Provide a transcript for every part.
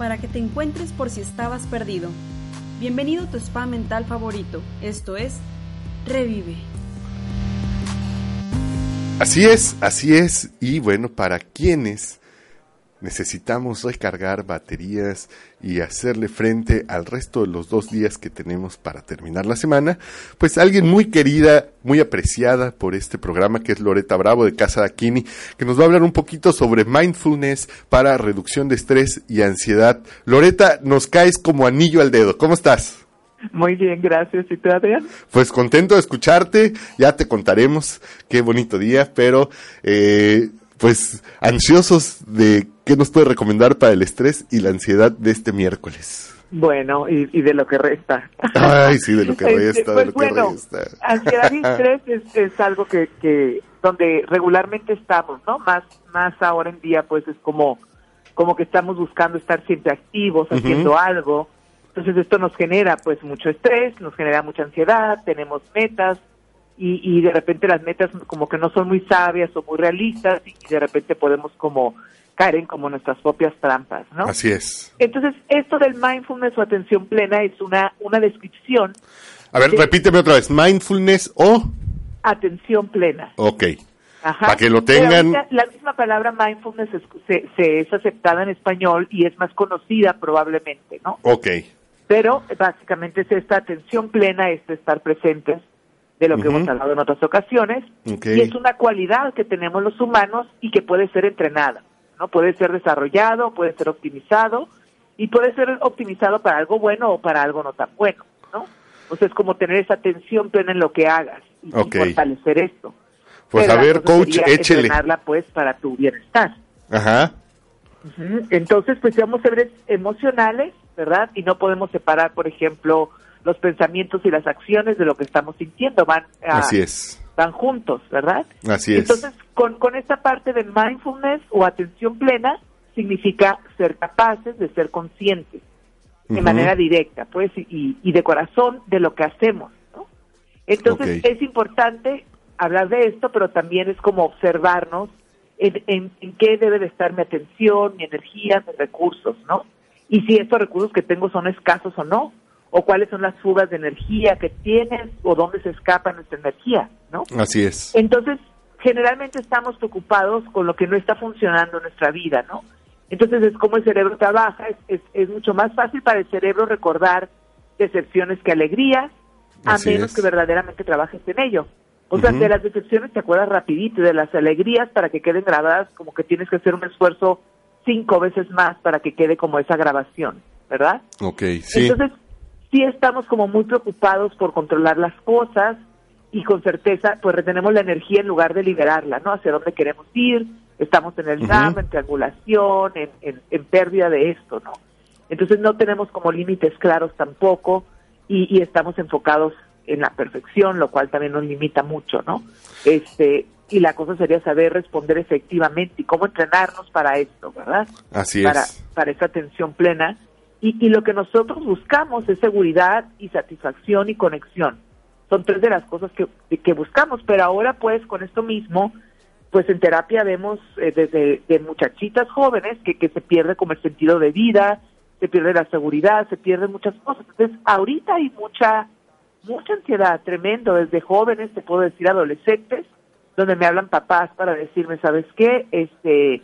Para que te encuentres por si estabas perdido. Bienvenido a tu spa mental favorito, esto es Revive. Así es, así es. Y bueno, para quienes necesitamos recargar baterías y hacerle frente al resto de los dos días que tenemos para terminar la semana, pues alguien muy querida, muy apreciada por este programa, que es Loreta Bravo de Casa Aquini, que nos va a hablar un poquito sobre mindfulness para reducción de estrés y ansiedad. Loreta, nos caes como anillo al dedo. ¿Cómo estás? Muy bien, gracias. ¿Y tú, Adrián? Pues contento de escucharte, ya te contaremos qué bonito día, pero eh, pues ansiosos de qué nos puede recomendar para el estrés y la ansiedad de este miércoles. Bueno, y, y de lo que resta. Ay, sí, de lo que Este, resta, de pues lo bueno, que resta. ansiedad y estrés es, es algo que, que donde regularmente estamos, ¿no? Más más ahora en día, pues es como como que estamos buscando estar siempre activos, haciendo algo. Entonces esto nos genera pues mucho estrés, nos genera mucha ansiedad, tenemos metas y, y de repente las metas como que no son muy sabias o muy realistas y de repente podemos como caer en como nuestras propias trampas, ¿no? Así es. Entonces, esto del mindfulness o atención plena es una, una descripción, A ver, Sí. repíteme otra vez. Mindfulness o... atención plena. Ok. Ajá. Para que lo tengan- la misma palabra mindfulness es, se, se es aceptada en español y es más conocida probablemente, ¿no? Ok. Pero básicamente es esta atención plena, es estar presentes de lo que hemos hablado en otras ocasiones. Y es una cualidad que tenemos los humanos y que puede ser entrenada, ¿no? Puede ser desarrollado, puede ser optimizado y puede ser optimizado para algo bueno o para algo no tan bueno, ¿no? Sea, es como tener esa atención plena en lo que hagas y, fortalecer esto. Pues Pero a ver, coach, échele. entrenarla pues para tu bienestar. Ajá. Entonces, pues somos seres emocionales, ¿verdad? Y no podemos separar, por ejemplo, los pensamientos y las acciones de lo que estamos sintiendo. Van, ah, Así es. van juntos, ¿verdad? Así es. Entonces, con, con esta parte de mindfulness o atención plena, significa ser capaces de ser conscientes de manera directa, pues, y, y de corazón de lo que hacemos, ¿no? Entonces, es importante hablar de esto, pero también es como observarnos en, en, en qué debe de estar mi atención, mi energía, mis recursos, ¿no? Y si estos recursos que tengo son escasos o no, o cuáles son las fugas de energía que tienes, o dónde se escapa nuestra energía, ¿no? Así es. Entonces, generalmente estamos preocupados con lo que no está funcionando en nuestra vida, ¿no? Entonces es como el cerebro trabaja, es, es, es mucho más fácil para el cerebro recordar decepciones que alegrías, a Así menos es. que verdaderamente trabajes en ello. O sea, de las decepciones te acuerdas rapidito, de las alegrías para que queden grabadas, como que tienes que hacer un esfuerzo cinco veces más para que quede como esa grabación, ¿verdad? Ok, sí. Entonces, sí estamos como muy preocupados por controlar las cosas y con certeza, pues retenemos la energía en lugar de liberarla, ¿no? Hacia dónde queremos ir, estamos en el drama, en triangulación, en, en, en pérdida de esto, ¿no? Entonces no tenemos como límites claros tampoco y, y estamos enfocados en la perfección, lo cual también nos limita mucho, ¿no? Este, y la cosa sería saber responder efectivamente y cómo entrenarnos para esto, ¿verdad? Así para, es. para esa atención plena. Y, y lo que nosotros buscamos es seguridad y satisfacción y conexión. Son tres de las cosas que, que buscamos, pero ahora pues con esto mismo, pues en terapia vemos eh, desde de muchachitas jóvenes que, que se pierde como el sentido de vida, se pierde la seguridad, se pierden muchas cosas. Entonces ahorita hay mucha, mucha ansiedad, tremendo, desde jóvenes, te puedo decir adolescentes, donde me hablan papás para decirme, ¿sabes qué? Este,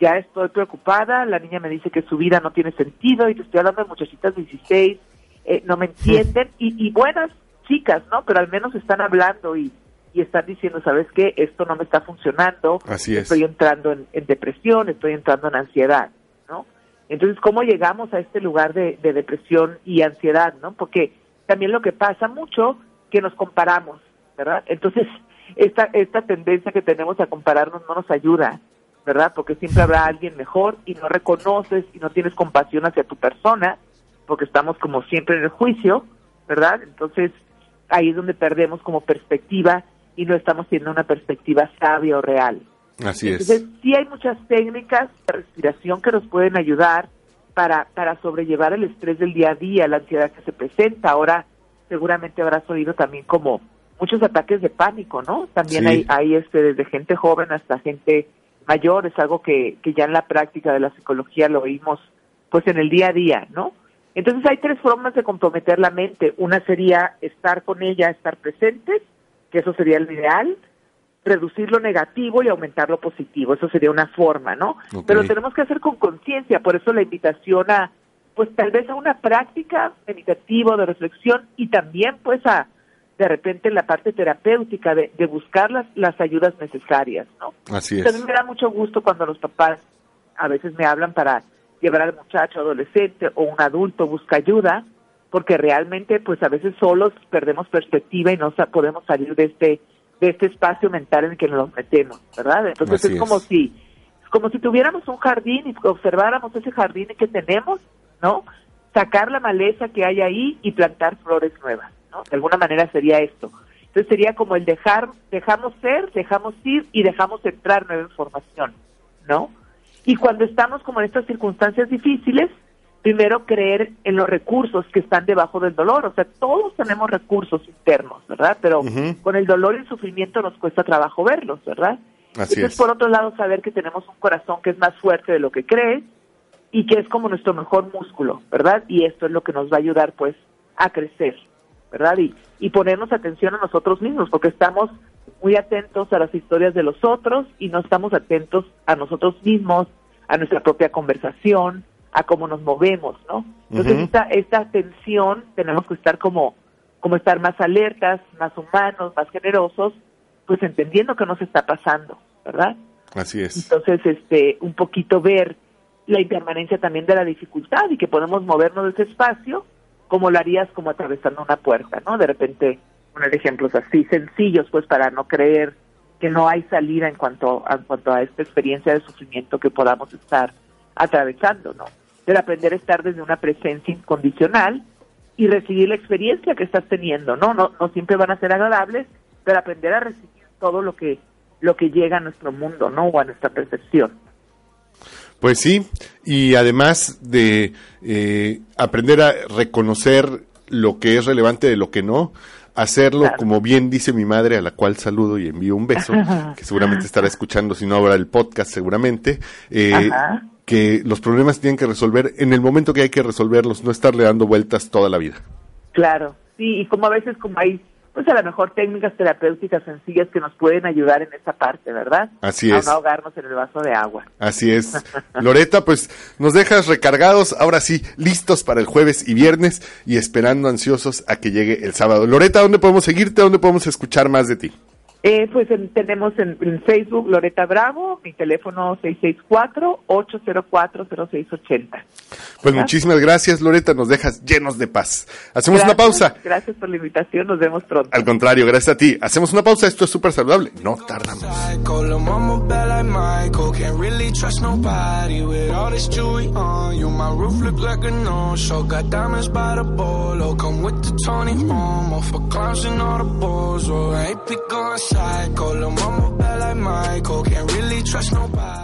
ya estoy preocupada, la niña me dice que su vida no tiene sentido y te estoy hablando de muchachitas 16, eh, no me entienden y, y buenas chicas, ¿no? Pero al menos están hablando y, y están diciendo, ¿sabes qué? Esto no me está funcionando, Así es. estoy entrando en, en depresión, estoy entrando en ansiedad, ¿no? Entonces, ¿cómo llegamos a este lugar de, de depresión y ansiedad, no? Porque también lo que pasa mucho, que nos comparamos, ¿verdad? Entonces, esta, esta tendencia que tenemos a compararnos no nos ayuda. ¿Verdad? Porque siempre habrá alguien mejor y no reconoces y no tienes compasión hacia tu persona, porque estamos como siempre en el juicio, ¿verdad? Entonces ahí es donde perdemos como perspectiva y no estamos teniendo una perspectiva sabia o real. Así Entonces, sí hay muchas técnicas de respiración que nos pueden ayudar para, para sobrellevar el estrés del día a día, la ansiedad que se presenta. Ahora seguramente habrás oído también como muchos ataques de pánico, ¿no? También Sí. hay, hay este, desde gente joven hasta gente mayor, es algo que, que ya en la práctica de la psicología lo oímos pues en el día a día, ¿no? Entonces hay tres formas de comprometer la mente. Una sería estar con ella, estar presentes, que eso sería lo ideal, reducir lo negativo y aumentar lo positivo, eso sería una forma, ¿no? Pero tenemos que hacer con conciencia, por eso la invitación a, pues tal vez a una práctica meditativa de reflexión y también pues a, de repente la parte terapéutica de, de buscar las, las ayudas necesarias, ¿no? Así es. También me da mucho gusto cuando los papás a veces me hablan para llevar al muchacho adolescente o un adulto busca ayuda, porque realmente pues a veces solos perdemos perspectiva y no sa- podemos salir de este de este espacio mental en el que nos metemos, ¿verdad? Entonces es como es. si como si tuviéramos un jardín y observáramos ese jardín que tenemos, ¿no? Sacar la maleza que hay ahí y plantar flores nuevas, ¿no? De alguna manera sería esto. Entonces sería como el dejar, dejamos ser, dejamos ir y dejamos entrar nueva información, ¿no? Y cuando estamos como en estas circunstancias difíciles, primero creer en los recursos que están debajo del dolor. O sea, todos tenemos recursos internos, ¿verdad? Pero con el dolor y el sufrimiento nos cuesta trabajo verlos, ¿verdad? Así Entonces, es. por otro lado, saber que tenemos un corazón que es más fuerte de lo que crees y que es como nuestro mejor músculo, ¿verdad? Y esto es lo que nos va a ayudar, pues, a crecer, ¿verdad? Y, y ponernos atención a nosotros mismos, porque estamos muy atentos a las historias de los otros y no estamos atentos a nosotros mismos, a nuestra propia conversación, a cómo nos movemos, ¿no? Entonces, esta, esta atención tenemos que estar como, como estar más alertas, más humanos, más generosos, pues entendiendo qué nos está pasando, ¿verdad? Así es. Entonces, este, un poquito ver la impermanencia también de la dificultad y que podemos movernos de ese espacio como lo harías como atravesando una puerta, ¿no? De repente poner ejemplos así sencillos, pues para no creer que no hay salida en cuanto a, cuanto a esta experiencia de sufrimiento que podamos estar atravesando, ¿no? Pero aprender a estar desde una presencia incondicional y recibir la experiencia que estás teniendo, ¿no? No, no siempre van a ser agradables, pero aprender a recibir todo lo que lo que llega a nuestro mundo, ¿no? O a nuestra percepción. Pues sí, y además de eh, aprender a reconocer lo que es relevante de lo que no, hacerlo Claro. como bien dice mi madre, a la cual saludo y envío un beso, que seguramente estará escuchando, si no ahora el podcast seguramente, eh, que los problemas tienen que resolver en el momento que hay que resolverlos, no estarle dando vueltas toda la vida. Claro, sí, y como a veces como hay, pues a lo mejor técnicas terapéuticas sencillas que nos pueden ayudar en esa parte, ¿verdad? Así a es. no ahogarnos en el vaso de agua. Así es. Loreta, pues nos dejas recargados, ahora sí, listos para el jueves y viernes y esperando ansiosos a que llegue el sábado. Loreta, ¿dónde podemos seguirte? ¿Dónde podemos escuchar más de ti? Eh, pues en- tenemos en, en Facebook Loreta Bravo, mi teléfono 664-804-0680. Pues muchísimas gracias, Loreta, nos dejas llenos de paz. Hacemos una pausa. Gracias por la invitación, nos vemos pronto. Al contrario, gracias a ti. Hacemos una pausa, esto es súper saludable. No tardamos. psycho. Lil' mama bad like Michael, can't really trust nobody.